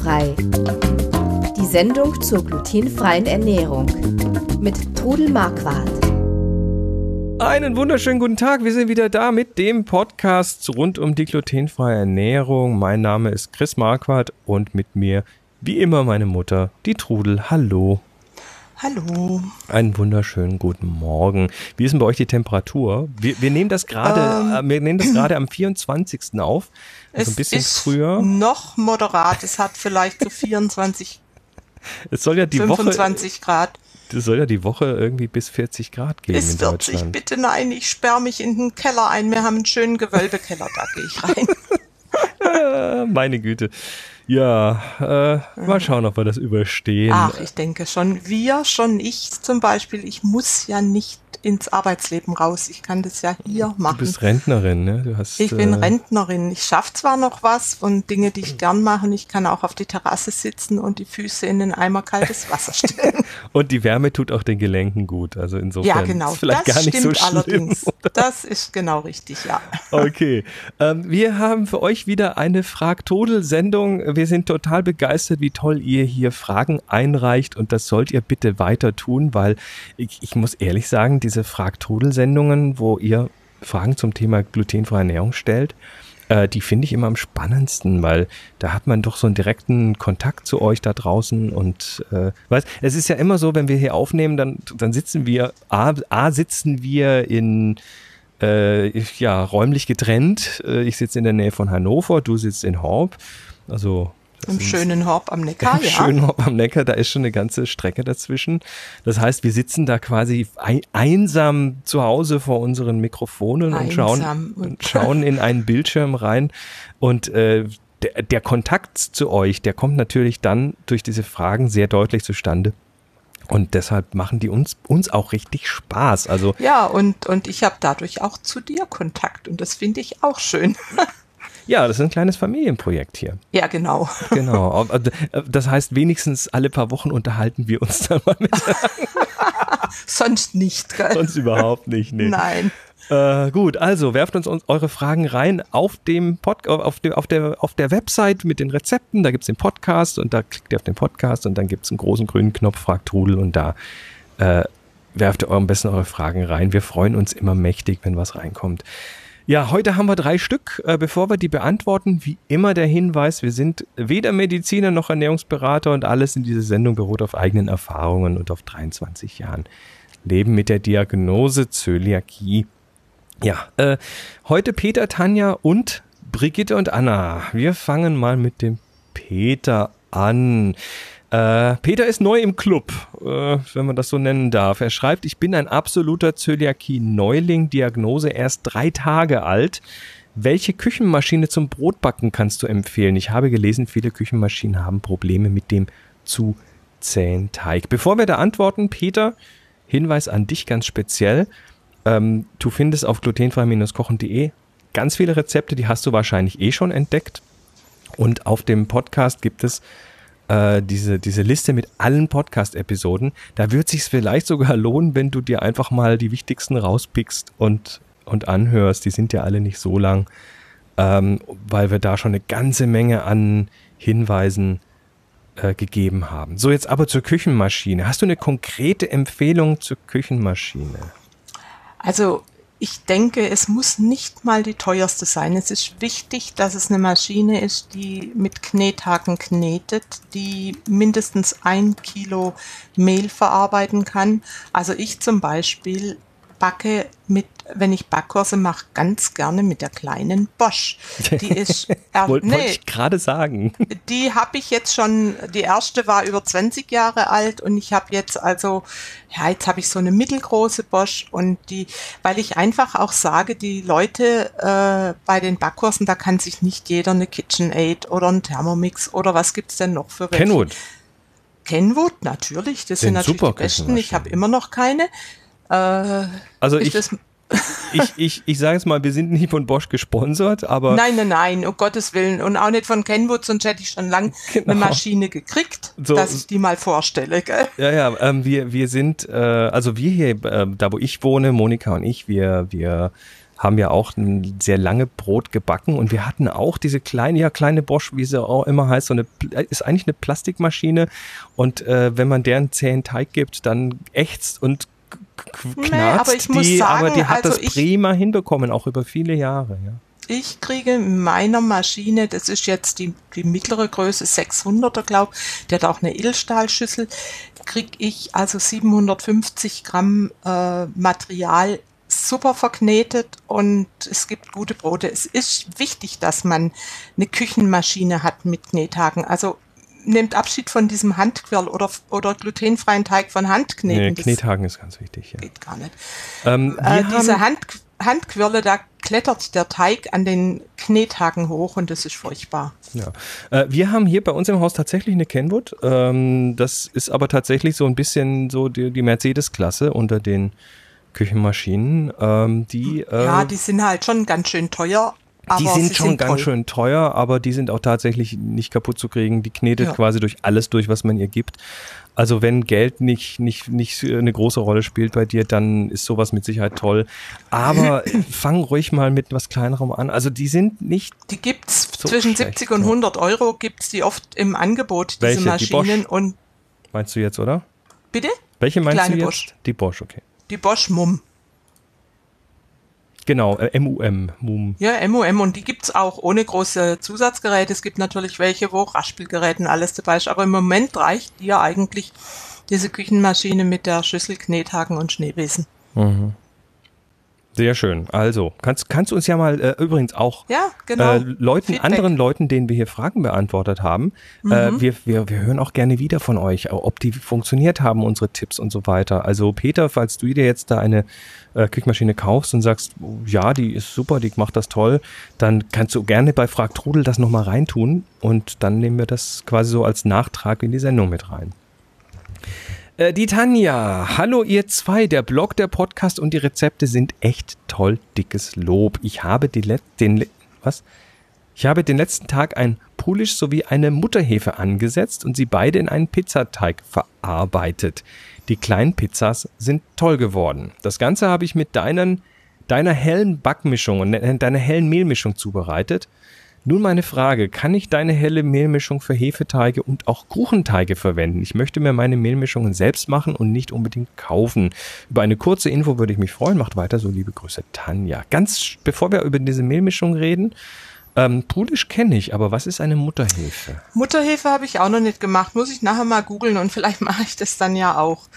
Glutenfrei. Die Sendung zur glutenfreien Ernährung mit Trudel Marquardt. Einen wunderschönen guten Tag. Wir sind wieder da mit dem Podcast rund um die glutenfreie Ernährung. Mein Name ist Chris Marquardt und mit mir wie immer meine Mutter, die Trudel. Hallo. Hallo. Einen wunderschönen guten Morgen. Wie ist denn bei euch die Temperatur? Wir, wir nehmen das gerade, ähm, äh, wir nehmen das gerade am 24. auf. Also ein bisschen ist früher. Noch moderat. Es hat vielleicht so 24, Es soll ja die 25 Woche, Grad. es soll ja die Woche irgendwie bis 40 Grad gehen Bis in 40. Deutschland. Bitte nein, ich sperre mich in den Keller ein. Wir haben einen schönen Gewölbekeller, da gehe ich rein. Meine Güte. Ja, äh, mal schauen, ob wir das überstehen. Ach, ich denke schon. Wir, schon ich zum Beispiel. Ich muss ja nicht ins Arbeitsleben raus. Ich kann das ja hier du machen. bist Rentnerin, ne? Du hast, Ich bin äh, Rentnerin. Ich schaffe zwar noch was von Dinge, die ich gern mache. und Ich kann auch auf die Terrasse sitzen und die Füße in den Eimer kaltes Wasser stellen. Und die Wärme tut auch den Gelenken gut. Also insofern ja, genau. ist vielleicht das gar nicht so stimmt schlimm. allerdings. Das ist genau richtig, ja. Okay. Ähm, wir haben für euch wieder eine Frag-Todel-Sendung. Wir sind total begeistert, wie toll ihr hier Fragen einreicht und das sollt ihr bitte weiter tun, weil ich, ich muss ehrlich sagen, diese Frag-Todel-Sendungen, wo ihr Fragen zum Thema glutenfreie Ernährung stellt, äh, die finde ich immer am spannendsten, weil da hat man doch so einen direkten Kontakt zu euch da draußen und äh, weiß, es ist ja immer so, wenn wir hier aufnehmen, dann, dann sitzen wir, A, A sitzen wir in äh, ja, räumlich getrennt. Äh, ich sitze in der Nähe von Hannover, du sitzt in Horb. Also das Im schönen Horb am Neckar, im ja. schönen Horb am Neckar, da ist schon eine ganze Strecke dazwischen. Das heißt, wir sitzen da quasi ei- einsam zu Hause vor unseren Mikrofonen und schauen, Einsam und- und schauen in einen Bildschirm rein. Und äh, der, der Kontakt zu euch, der kommt natürlich dann durch diese Fragen sehr deutlich zustande. Und deshalb machen die uns, uns auch richtig Spaß. Also Ja, und, und ich habe dadurch auch zu dir Kontakt und das finde ich auch schön. Ja, das ist ein kleines Familienprojekt hier. Ja, genau. Genau. Das heißt, wenigstens alle paar Wochen unterhalten wir uns dann mal mit. Sonst nicht, gell? Sonst überhaupt nicht. Nee. Nein. Äh, gut, also werft uns, uns eure Fragen rein auf dem Pod, auf, dem, auf, der, auf der Website mit den Rezepten. Da gibt's den Podcast und da klickt ihr auf den Podcast und dann gibt's einen großen grünen Knopf, fragt Trudel und da äh, werft ihr am besten eure Fragen rein. Wir freuen uns immer mächtig, wenn was reinkommt. Ja, heute haben wir drei Stück. Äh, bevor wir die beantworten, wie immer der Hinweis, wir sind weder Mediziner noch Ernährungsberater und alles in dieser Sendung beruht auf eigenen Erfahrungen und auf 23 Jahren Leben mit der Diagnose Zöliakie. Ja, äh, heute Peter, Tanja und Brigitte und Anna. Wir fangen mal mit dem Peter an. Äh, Peter ist neu im Club, äh, wenn man das so nennen darf. Er schreibt, ich bin ein absoluter Zöliakie-Neuling, Diagnose erst drei Tage alt. Welche Küchenmaschine zum Brotbacken kannst du empfehlen? Ich habe gelesen, viele Küchenmaschinen haben Probleme mit dem zu zähen Teig. Bevor wir da antworten, Peter, Hinweis an dich ganz speziell. Ähm, du findest auf glutenfrei-kochen.de ganz viele Rezepte, die hast du wahrscheinlich eh schon entdeckt. Und auf dem Podcast gibt es äh, diese, diese Liste mit allen Podcast-Episoden. Da wird sich vielleicht sogar lohnen, wenn du dir einfach mal die wichtigsten rauspickst und, und anhörst. Die sind ja alle nicht so lang, ähm, weil wir da schon eine ganze Menge an Hinweisen äh, gegeben haben. So, jetzt aber zur Küchenmaschine. Hast du eine konkrete Empfehlung zur Küchenmaschine? Also ich denke, es muss nicht mal die teuerste sein. Es ist wichtig, dass es eine Maschine ist, die mit Knethaken knetet, die mindestens ein Kilo Mehl verarbeiten kann. Also ich zum Beispiel backe mit, wenn ich Backkurse mache, ganz gerne mit der kleinen Bosch. Die ist, er, Wollte wollte nee, ich gerade sagen. die habe ich jetzt schon, die erste war über 20 Jahre alt und ich habe jetzt also, ja, jetzt habe ich so eine mittelgroße Bosch und die, weil ich einfach auch sage, die Leute äh, bei den Backkursen, da kann sich nicht jeder eine KitchenAid oder einen Thermomix oder was gibt's denn noch für welche? Kenwood. Kenwood, natürlich, das Sind sind natürlich die besten. Ich habe immer noch keine. Äh, Also ich, das, ich, ich, ich sage es mal, wir sind nicht von Bosch gesponsert, aber nein, nein, nein, um Gottes Willen. Und auch nicht von Kenwood, sonst hätte ich schon lang Genau. eine Maschine gekriegt, So- dass ich die mal vorstelle. Gell? Ja, ja, ähm, wir, wir sind, äh, also wir hier, äh, da wo ich wohne, Monika und ich, wir, wir haben ja auch ein sehr lange Brot gebacken und wir hatten auch diese kleine, ja kleine Bosch, wie sie auch immer heißt, so eine, ist eigentlich eine Plastikmaschine und äh, wenn man deren zähen Teig gibt, dann ächzt und knarzt nee, aber ich die, muss sagen, aber die hat also das prima hinbekommen, auch über viele Jahre, ja ich kriege in meiner Maschine, das ist jetzt die, die mittlere Größe 600er, glaube der hat auch eine Edelstahlschüssel, kriege ich also 750 Gramm äh, Material super verknetet und es gibt gute Brote. Es ist wichtig, dass man eine Küchenmaschine hat mit Knethaken. Also nehmt Abschied von diesem Handquirl oder, oder glutenfreien Teig von Handkneten. Nee, Knethaken ist ganz wichtig. Ja. Geht gar nicht. Ähm, äh, diese Hand, Handquirle, da klettert der Teig an den Knethaken hoch und das ist furchtbar. Ja. Äh, wir haben hier bei uns im Haus tatsächlich eine Kenwood. Ähm, das ist aber tatsächlich so ein bisschen so die, die Mercedes-Klasse unter den Küchenmaschinen. Ähm, die, äh, ja, die sind halt schon ganz schön teuer. Die sind schon sind ganz toll. schön teuer, aber die sind auch tatsächlich nicht kaputt zu kriegen. Die knetet ja. quasi durch alles durch, was man ihr gibt. Also wenn Geld nicht, nicht, nicht eine große Rolle spielt bei dir, dann ist sowas mit Sicherheit toll. Aber fang ruhig mal mit was Kleinerem an. Also die sind nicht. Die gibt's so zwischen schlecht, 70 und 100 Euro gibt's die oft im Angebot, diese Welche? Maschinen. Die und meinst du jetzt, oder? Bitte? Welche meinst Kleine du jetzt? Bosch. Die Bosch, okay. Die Bosch Mumm. Genau, äh, MUM. Mum. Ja, MUM und die gibt es auch ohne große Zusatzgeräte. Es gibt natürlich welche, wo Raschspielgeräten alles dabei ist, aber im Moment reicht dir eigentlich diese Küchenmaschine mit der Schüssel, Knethaken und Schneebesen. Mhm. Sehr schön. Also, kannst, kannst du uns ja mal äh, übrigens auch ja, genau. äh, Leuten, anderen Leuten, denen wir hier Fragen beantwortet haben, äh, mhm. äh, wir, wir, wir hören auch gerne wieder von euch, ob die funktioniert haben, unsere Tipps und so weiter. Also Peter, falls du dir jetzt da eine äh, Küchenmaschine kaufst und sagst, ja, die ist super, die macht das toll, dann kannst du gerne bei Frag Trudel das nochmal reintun und dann nehmen wir das quasi so als Nachtrag in die Sendung mit rein. Äh, die Tanja, hallo ihr zwei, der Blog, der Podcast und die Rezepte sind echt toll, dickes Lob. Ich habe die Let den was? Ich habe den letzten Tag ein Pulisch sowie eine Mutterhefe angesetzt und sie beide in einen Pizzateig verarbeitet. Die kleinen Pizzas sind toll geworden. Das Ganze habe ich mit deinen, deiner hellen Backmischung und deiner hellen Mehlmischung zubereitet. Nun meine Frage, kann ich deine helle Mehlmischung für Hefeteige und auch Kuchenteige verwenden? Ich möchte mir meine Mehlmischungen selbst machen und nicht unbedingt kaufen. Über eine kurze Info würde ich mich freuen. Macht weiter so, liebe Grüße, Tanja. Ganz bevor wir über diese Mehlmischung reden, ähm, Pulisch kenne ich, aber was ist eine Mutterhefe? Mutterhefe habe ich auch noch nicht gemacht. Muss ich nachher mal googeln und vielleicht mache ich das dann ja auch.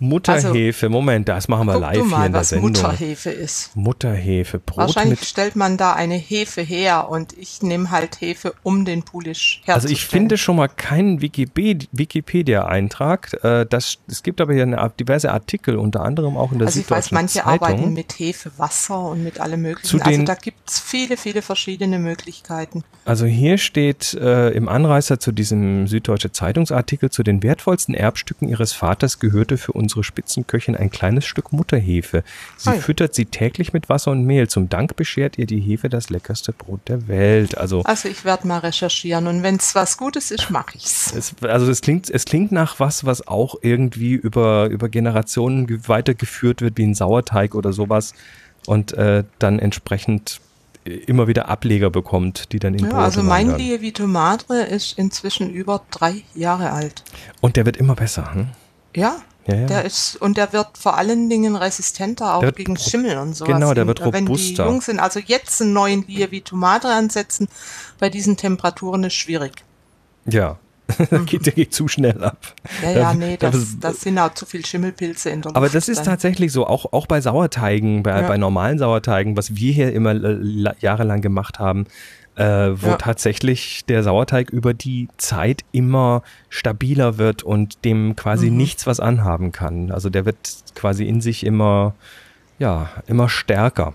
Mutterhefe, also, Moment, das machen wir live du mal, hier in der was Sendung. Mutterhefe ist. Mutterhefe, Brot Wahrscheinlich mit stellt man da eine Hefe her und ich nehme halt Hefe, um den Pulisch herzustellen. Also ich finde schon mal keinen Wikipedia-Eintrag. Äh, das, es gibt aber hier diverse Artikel, unter anderem auch in der also Süddeutschen Zeitung. Also ich weiß, manche Zeitung. arbeiten mit Hefewasser und mit allem möglichen. also da gibt es viele, viele verschiedene Möglichkeiten. Also hier steht äh, im Anreißer zu diesem Süddeutsche Zeitungsartikel, zu den wertvollsten Erbstücken ihres Vaters gehörte für uns unsere Spitzenköchin ein kleines Stück Mutterhefe. Sie Hi. füttert sie täglich mit Wasser und Mehl. Zum Dank beschert ihr die Hefe das leckerste Brot der Welt. Also, also ich werde mal recherchieren und wenn es was Gutes ist, mache ich's. Es, also es klingt, es klingt nach was, was auch irgendwie über, über Generationen weitergeführt wird, wie ein Sauerteig oder sowas. Und äh, dann entsprechend immer wieder Ableger bekommt, die dann in ja, Brote Also mein Lievito Madre ist inzwischen über drei Jahre alt. Und der wird immer besser, hm? Ja, ja, ja. Der ist, und der wird vor allen Dingen resistenter auch gegen Schimmel und sowas. Genau, der wird robuster. Wenn die jung sind, also jetzt einen neuen Lier Tomate ansetzen, bei diesen Temperaturen ist schwierig. Ja, mhm. geht, der geht zu schnell ab. Ja, ja, nee, das, das sind auch zu viel Schimmelpilze in der Luft. Aber das ist dann. tatsächlich so, auch, auch bei Sauerteigen, bei, ja. bei normalen Sauerteigen, was wir hier immer jahrelang gemacht haben, äh, wo ja. tatsächlich der Sauerteig über die Zeit immer stabiler wird und dem quasi mhm. nichts was anhaben kann. Also der wird quasi in sich immer, ja, immer stärker.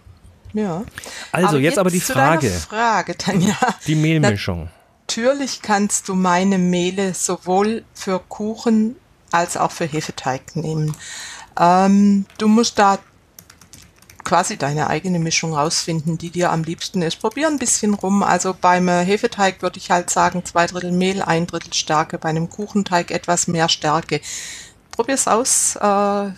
Ja. Also aber jetzt, jetzt aber die Frage. Frage, Tanja. Die Mehlmischung. Natürlich kannst du meine Mehle sowohl für Kuchen als auch für Hefeteig nehmen. Ähm, du musst da quasi deine eigene Mischung rausfinden, die dir am liebsten ist. Probier ein bisschen rum. Also beim äh, Hefeteig würde ich halt sagen, zwei Drittel Mehl, ein Drittel Stärke. Bei einem Kuchenteig etwas mehr Stärke. Probier es aus. Äh,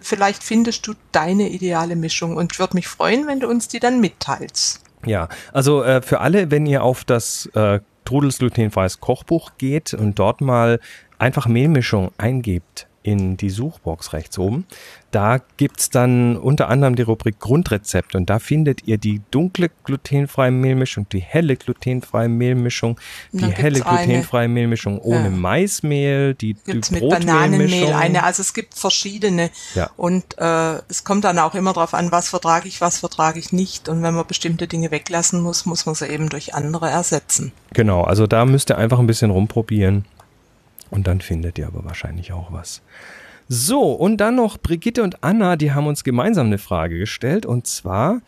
vielleicht findest du deine ideale Mischung und würde mich freuen, wenn du uns die dann mitteilst. Ja, also äh, für alle, wenn ihr auf das äh, Trudels glutenfreies Kochbuch geht und dort mal einfach Mehlmischung eingebt in die Suchbox rechts oben. Da gibt's dann unter anderem die Rubrik Grundrezept und da findet ihr die dunkle glutenfreie Mehlmischung, die helle glutenfreie Mehlmischung, die helle glutenfreie eine. Mehlmischung ohne ja. Maismehl, die, gibt's die mit Bananenmehl eine. Also es gibt verschiedene ja. und äh, es kommt dann auch immer darauf an, was vertrage ich, was vertrage ich nicht und wenn man bestimmte Dinge weglassen muss, muss man sie eben durch andere ersetzen. Genau, also da müsst ihr einfach ein bisschen rumprobieren. Und dann findet ihr aber wahrscheinlich auch was. So, und dann noch Brigitte und Anna, die haben uns gemeinsam eine Frage gestellt. Und zwar,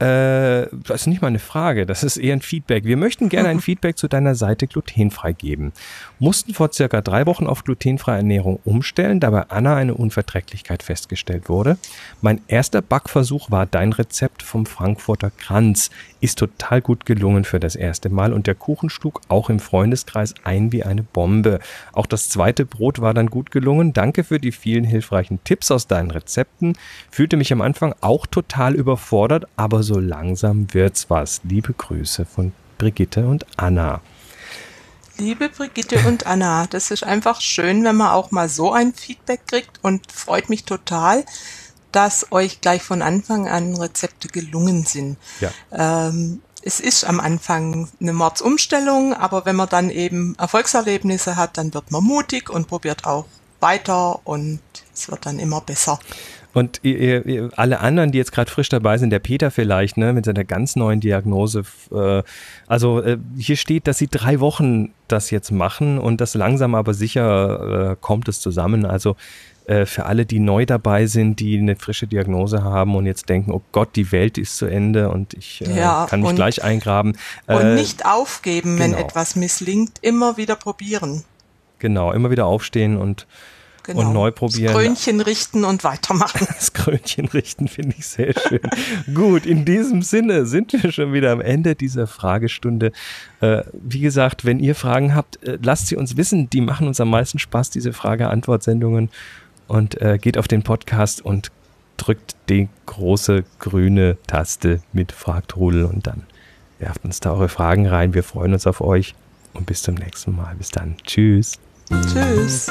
äh, das ist nicht mal eine Frage, das ist eher ein Feedback. Wir möchten gerne ein Feedback zu deiner Seite glutenfrei geben. Mussten vor circa drei Wochen auf glutenfreie Ernährung umstellen, da bei Anna eine Unverträglichkeit festgestellt wurde. Mein erster Backversuch war dein Rezept vom Frankfurter Kranz. Ist total gut gelungen für das erste Mal und der Kuchen schlug auch im Freundeskreis ein wie eine Bombe. Auch das zweite Brot war dann gut gelungen. Danke für die vielen hilfreichen Tipps aus deinen Rezepten. Fühlte mich am Anfang auch total überfordert, aber so langsam wird's was. Liebe Grüße von Brigitte und Anna. Liebe Brigitte und Anna, das ist einfach schön, wenn man auch mal so ein Feedback kriegt und freut mich total, dass euch gleich von Anfang an Rezepte gelungen sind. Ja. Ähm, es ist am Anfang eine Mordsumstellung, aber wenn man dann eben Erfolgserlebnisse hat, dann wird man mutig und probiert auch weiter und es wird dann immer besser. Und ihr, ihr, alle anderen, die jetzt gerade frisch dabei sind, der Peter vielleicht, ne, mit seiner ganz neuen Diagnose. Äh, also äh, hier steht, dass sie drei Wochen das jetzt machen und das langsam aber sicher äh, kommt es zusammen. Also äh, für alle, die neu dabei sind, die eine frische Diagnose haben und jetzt denken, oh Gott, die Welt ist zu Ende und ich äh, ja, kann mich und, gleich eingraben. Und äh, nicht aufgeben, genau. wenn etwas misslingt, immer wieder probieren. Genau, immer wieder aufstehen und Genau. und neu probieren. Das Krönchen richten und weitermachen. Das Krönchen richten finde ich sehr schön. Gut, in diesem Sinne sind wir schon wieder am Ende dieser Fragestunde. Äh, wie gesagt, wenn ihr Fragen habt, äh, lasst sie uns wissen. Die machen uns am meisten Spaß, diese Frage-Antwort-Sendungen. Und äh, geht auf den Podcast und drückt die große grüne Taste mit Fragtrudel und dann werft uns da eure Fragen rein. Wir freuen uns auf euch und bis zum nächsten Mal. Bis dann. Tschüss. Tschüss.